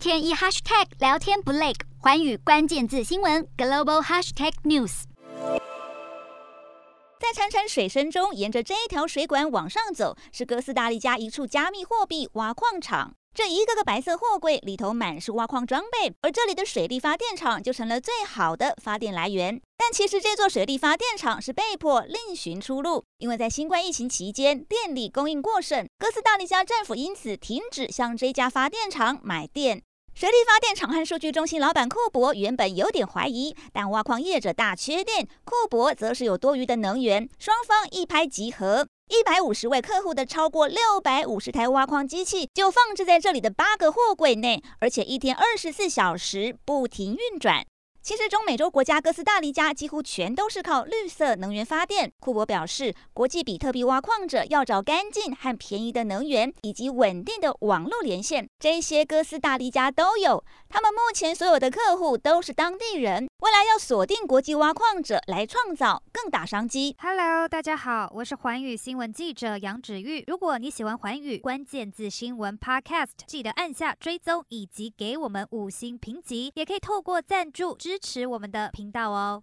天一 hashtag 聊天不累，寰宇关键字新闻 global hashtag news。在潺潺水声中，沿着这一条水管往上走，是哥斯达黎加一处加密货币挖矿场。这一个个白色货柜里头满是挖矿装备，而这里的水力发电厂就成了最好的发电来源。但其实这座水力发电厂是被迫另寻出路，因为在新冠疫情期间，电力供应过剩，哥斯达黎加政府因此停止向这家发电厂买电。水力发电厂和数据中心老板库珀原本有点怀疑，但挖矿业者大缺电，库珀则是有多余的能源，双方一拍即合。一百五十位客户的超过六百五十台挖矿机器就放置在这里的八个货柜内，而且一天二十四小时不停运转。其实，中美洲国家哥斯达黎加几乎全都是靠绿色能源发电。库珀表示，国际比特币挖矿者要找干净和便宜的能源，以及稳定的网络连线，这些哥斯达黎加都有。他们目前所有的客户都是当地人，未来要锁定国际挖矿者来创造更大商机。Hello，大家好，我是环宇新闻记者杨芷玉。如果你喜欢环宇关键字新闻 Podcast，记得按下追踪以及给我们五星评级，也可以透过赞助。支持我们的频道哦。